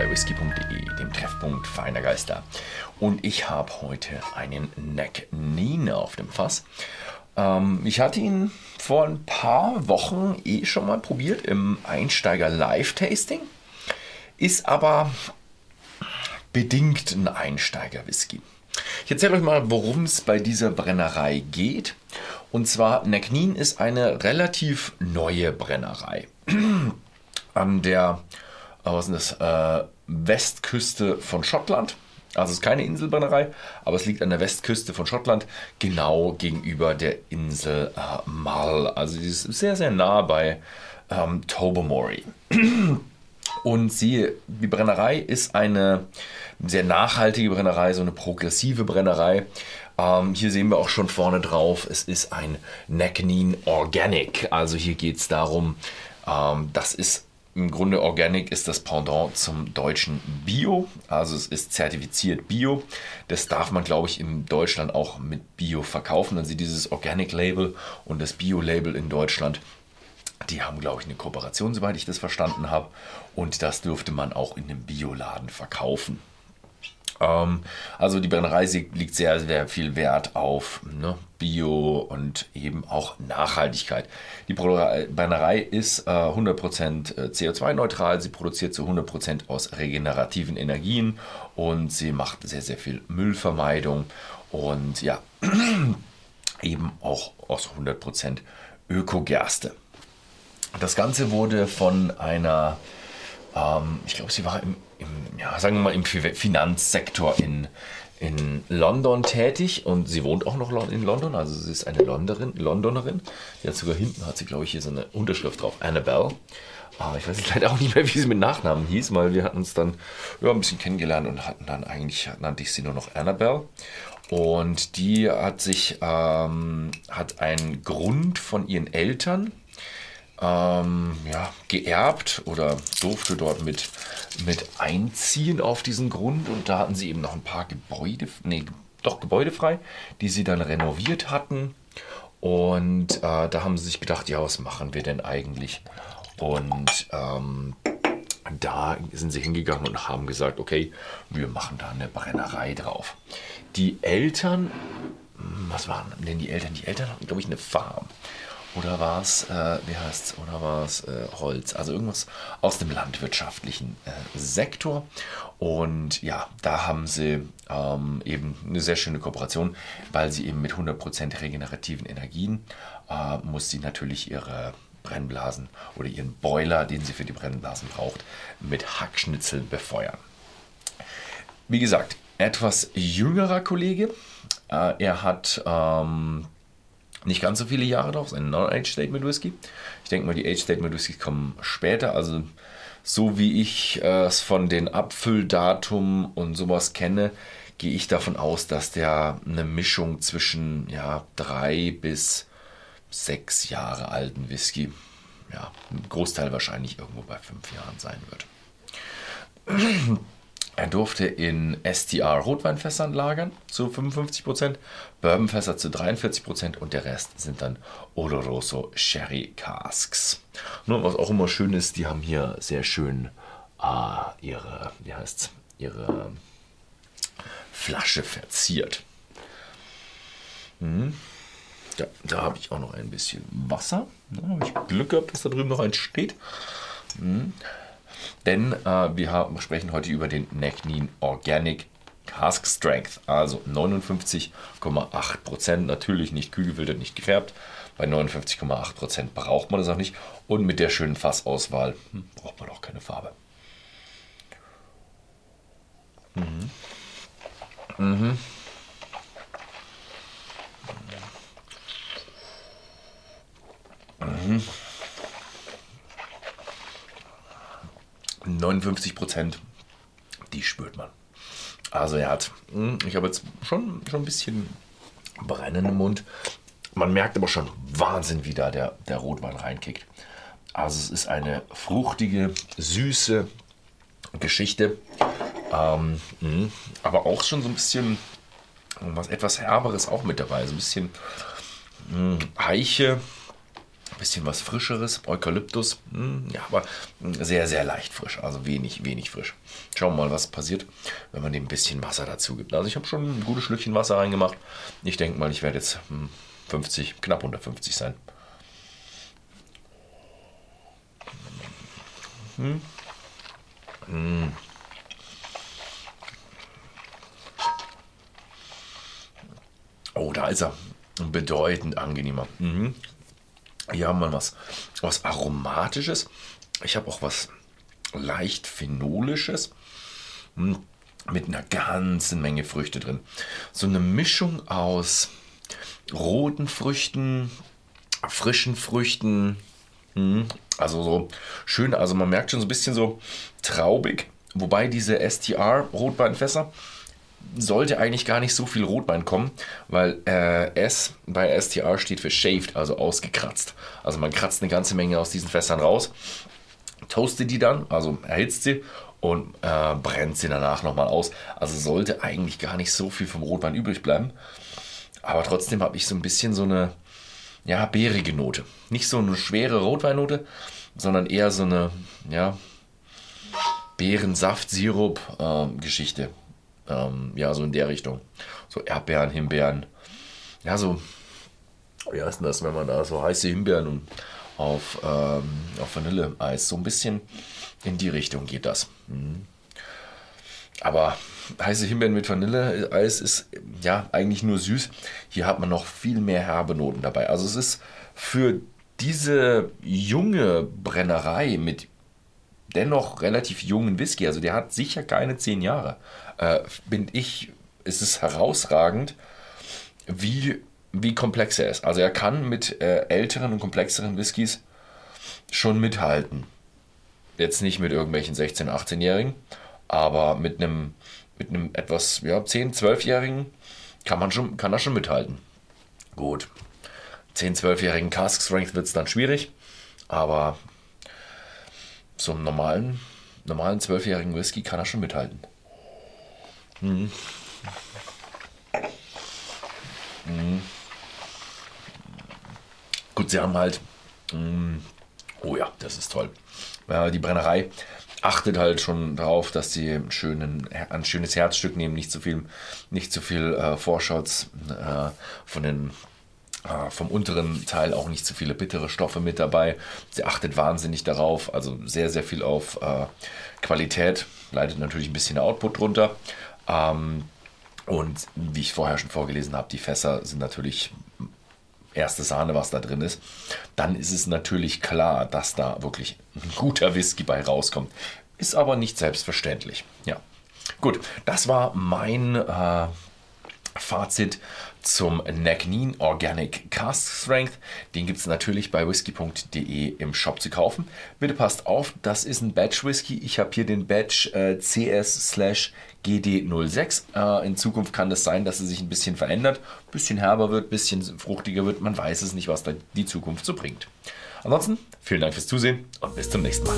bei whisky.de, dem Treffpunkt feiner Geister. Und ich habe heute einen Neck Nine auf dem Fass. Ähm, ich hatte ihn vor ein paar Wochen eh schon mal probiert im Einsteiger Live-Tasting. Ist aber bedingt ein Einsteiger-Whisky. Ich erzähle euch mal, worum es bei dieser Brennerei geht. Und zwar, Necknin ist eine relativ neue Brennerei. An der was ist das, äh, Westküste von Schottland. Also es ist keine Inselbrennerei, aber es liegt an der Westküste von Schottland, genau gegenüber der Insel äh, Mull. Also die ist sehr, sehr nah bei ähm, Tobermory. Und sie, die Brennerei ist eine sehr nachhaltige Brennerei, so eine progressive Brennerei. Ähm, hier sehen wir auch schon vorne drauf, es ist ein Necknin Organic. Also hier geht es darum, ähm, das ist im Grunde Organic ist das Pendant zum deutschen Bio. Also es ist zertifiziert Bio. Das darf man, glaube ich, in Deutschland auch mit Bio verkaufen. Also dieses Organic Label und das Bio Label in Deutschland, die haben, glaube ich, eine Kooperation, soweit ich das verstanden habe. Und das dürfte man auch in einem Bioladen verkaufen. Ähm, also die Brennerei liegt sehr, sehr viel Wert auf ne, Bio und eben auch Nachhaltigkeit. Die Brennerei ist äh, 100% äh, CO2-neutral, sie produziert zu 100% aus regenerativen Energien und sie macht sehr, sehr viel Müllvermeidung und ja, eben auch aus 100% Ökogerste. Das Ganze wurde von einer, ähm, ich glaube, sie war im im, ja, sagen wir mal, im Finanzsektor in, in London tätig und sie wohnt auch noch in London, also sie ist eine Londonerin. Londonerin. Die hat sogar hinten, hat sie glaube ich hier so eine Unterschrift drauf, Annabelle. Aber ich weiß jetzt leider auch nicht mehr, wie sie mit Nachnamen hieß, weil wir hatten uns dann ja, ein bisschen kennengelernt und hatten dann eigentlich, nannte ich sie nur noch Annabelle. Und die hat sich, ähm, hat einen Grund von ihren Eltern ähm, ja, geerbt oder durfte dort mit, mit einziehen auf diesen Grund. Und da hatten sie eben noch ein paar Gebäude, nee, doch Gebäude frei, die sie dann renoviert hatten. Und äh, da haben sie sich gedacht, ja, was machen wir denn eigentlich? Und ähm, da sind sie hingegangen und haben gesagt, okay, wir machen da eine Brennerei drauf. Die Eltern, was waren denn die Eltern? Die Eltern hatten, glaube ich, eine Farm. Oder war es, äh, wie heißt oder war es äh, Holz? Also irgendwas aus dem landwirtschaftlichen äh, Sektor. Und ja, da haben sie ähm, eben eine sehr schöne Kooperation, weil sie eben mit 100% regenerativen Energien äh, muss sie natürlich ihre Brennblasen oder ihren Boiler, den sie für die Brennblasen braucht, mit Hackschnitzeln befeuern. Wie gesagt, etwas jüngerer Kollege. Äh, er hat ähm, nicht ganz so viele Jahre drauf, ist ein Non-Age-Statement Whisky. Ich denke mal, die Age-Statement Whiskys kommen später. Also, so wie ich äh, es von den Abfülldatum und sowas kenne, gehe ich davon aus, dass der eine Mischung zwischen ja, drei bis sechs Jahre alten Whisky, ja, ein Großteil wahrscheinlich irgendwo bei fünf Jahren sein wird. Er durfte in STR Rotweinfässern lagern zu 55%, Bourbonfässer zu 43% und der Rest sind dann Oloroso Sherry Casks. Nur was auch immer schön ist, die haben hier sehr schön äh, ihre, wie heißt's, ihre Flasche verziert. Hm. Ja, da habe ich auch noch ein bisschen Wasser. Da habe ich Glück gehabt, dass da drüben noch eins steht. Hm. Denn äh, wir haben, sprechen heute über den Necnin Organic Cask Strength, also 59,8%. Natürlich nicht kühl gefiltert, nicht gefärbt. Bei 59,8% braucht man das auch nicht. Und mit der schönen Fassauswahl hm, braucht man auch keine Farbe. Mhm. Mhm. 59 Prozent, die spürt man. Also er hat, hm, ich habe jetzt schon, schon ein bisschen Brennen im Mund. Man merkt aber schon Wahnsinn, wie da der, der Rotwein reinkickt. Also es ist eine fruchtige, süße Geschichte. Ähm, hm, aber auch schon so ein bisschen was etwas Herberes auch mit dabei. So ein bisschen mh, hm, Bisschen was Frischeres, Eukalyptus, hm, ja, aber sehr, sehr leicht frisch, also wenig, wenig frisch. Schauen wir mal, was passiert, wenn man dem ein bisschen Wasser dazu gibt. Also ich habe schon ein gutes Schlückchen Wasser reingemacht. Ich denke mal, ich werde jetzt 50, hm, knapp unter 50 sein. Hm. Hm. Oh, da ist er. Bedeutend angenehmer. Mhm. Hier haben wir was, was Aromatisches. Ich habe auch was leicht Phenolisches. Hm, mit einer ganzen Menge Früchte drin. So eine Mischung aus roten Früchten, frischen Früchten. Hm, also so schön, also man merkt schon so ein bisschen so traubig. Wobei diese STR-Rotweinfässer sollte eigentlich gar nicht so viel Rotwein kommen, weil äh, S bei STR steht für shaved, also ausgekratzt. Also man kratzt eine ganze Menge aus diesen Fässern raus, toastet die dann, also erhitzt sie und äh, brennt sie danach nochmal aus. Also sollte eigentlich gar nicht so viel vom Rotwein übrig bleiben. Aber trotzdem habe ich so ein bisschen so eine ja, beerige Note. Nicht so eine schwere Rotweinnote, sondern eher so eine ja, Beerensaft-Sirup-Geschichte. Ähm, ähm, ja, so in der Richtung. So Erdbeeren, Himbeeren. Ja, so, wie heißt denn das, wenn man da so heiße Himbeeren und auf, ähm, auf Vanilleeis, so ein bisschen in die Richtung geht das. Mhm. Aber heiße Himbeeren mit Vanilleeis ist ja eigentlich nur süß. Hier hat man noch viel mehr herbe Noten dabei. Also es ist für diese junge Brennerei mit dennoch relativ jungen Whisky, also der hat sicher keine zehn Jahre, äh, bin ich, ist es herausragend, wie, wie komplex er ist. Also er kann mit äh, älteren und komplexeren Whiskys schon mithalten. Jetzt nicht mit irgendwelchen 16-, 18-Jährigen, aber mit einem mit einem etwas ja, 10-, 12-Jährigen kann man schon, kann er schon mithalten. Gut. 10-, 12-jährigen Cask Strength wird es dann schwierig, aber so einem normalen, normalen 12-jährigen Whisky kann er schon mithalten. Mhm. Mhm. Gut, sie haben halt. Mhm. Oh ja, das ist toll. die Brennerei achtet halt schon darauf, dass sie schönen, ein schönes Herzstück nehmen, nicht zu viel, nicht zu viel äh, Vorschauts äh, von den äh, vom unteren Teil auch nicht zu viele bittere Stoffe mit dabei. Sie achtet wahnsinnig darauf, also sehr, sehr viel auf äh, Qualität, leidet natürlich ein bisschen Output drunter. Ähm, und wie ich vorher schon vorgelesen habe, die Fässer sind natürlich erste Sahne, was da drin ist. Dann ist es natürlich klar, dass da wirklich ein guter Whisky bei rauskommt. Ist aber nicht selbstverständlich. Ja. Gut, das war mein äh, Fazit zum Nagnin Organic Cast Strength. Den gibt es natürlich bei whisky.de im Shop zu kaufen. Bitte passt auf, das ist ein Batch Whisky. Ich habe hier den Batch äh, CS/GD06. Äh, in Zukunft kann es das sein, dass er sich ein bisschen verändert, ein bisschen herber wird, ein bisschen fruchtiger wird. Man weiß es nicht, was da die Zukunft so bringt. Ansonsten vielen Dank fürs Zusehen und bis zum nächsten Mal.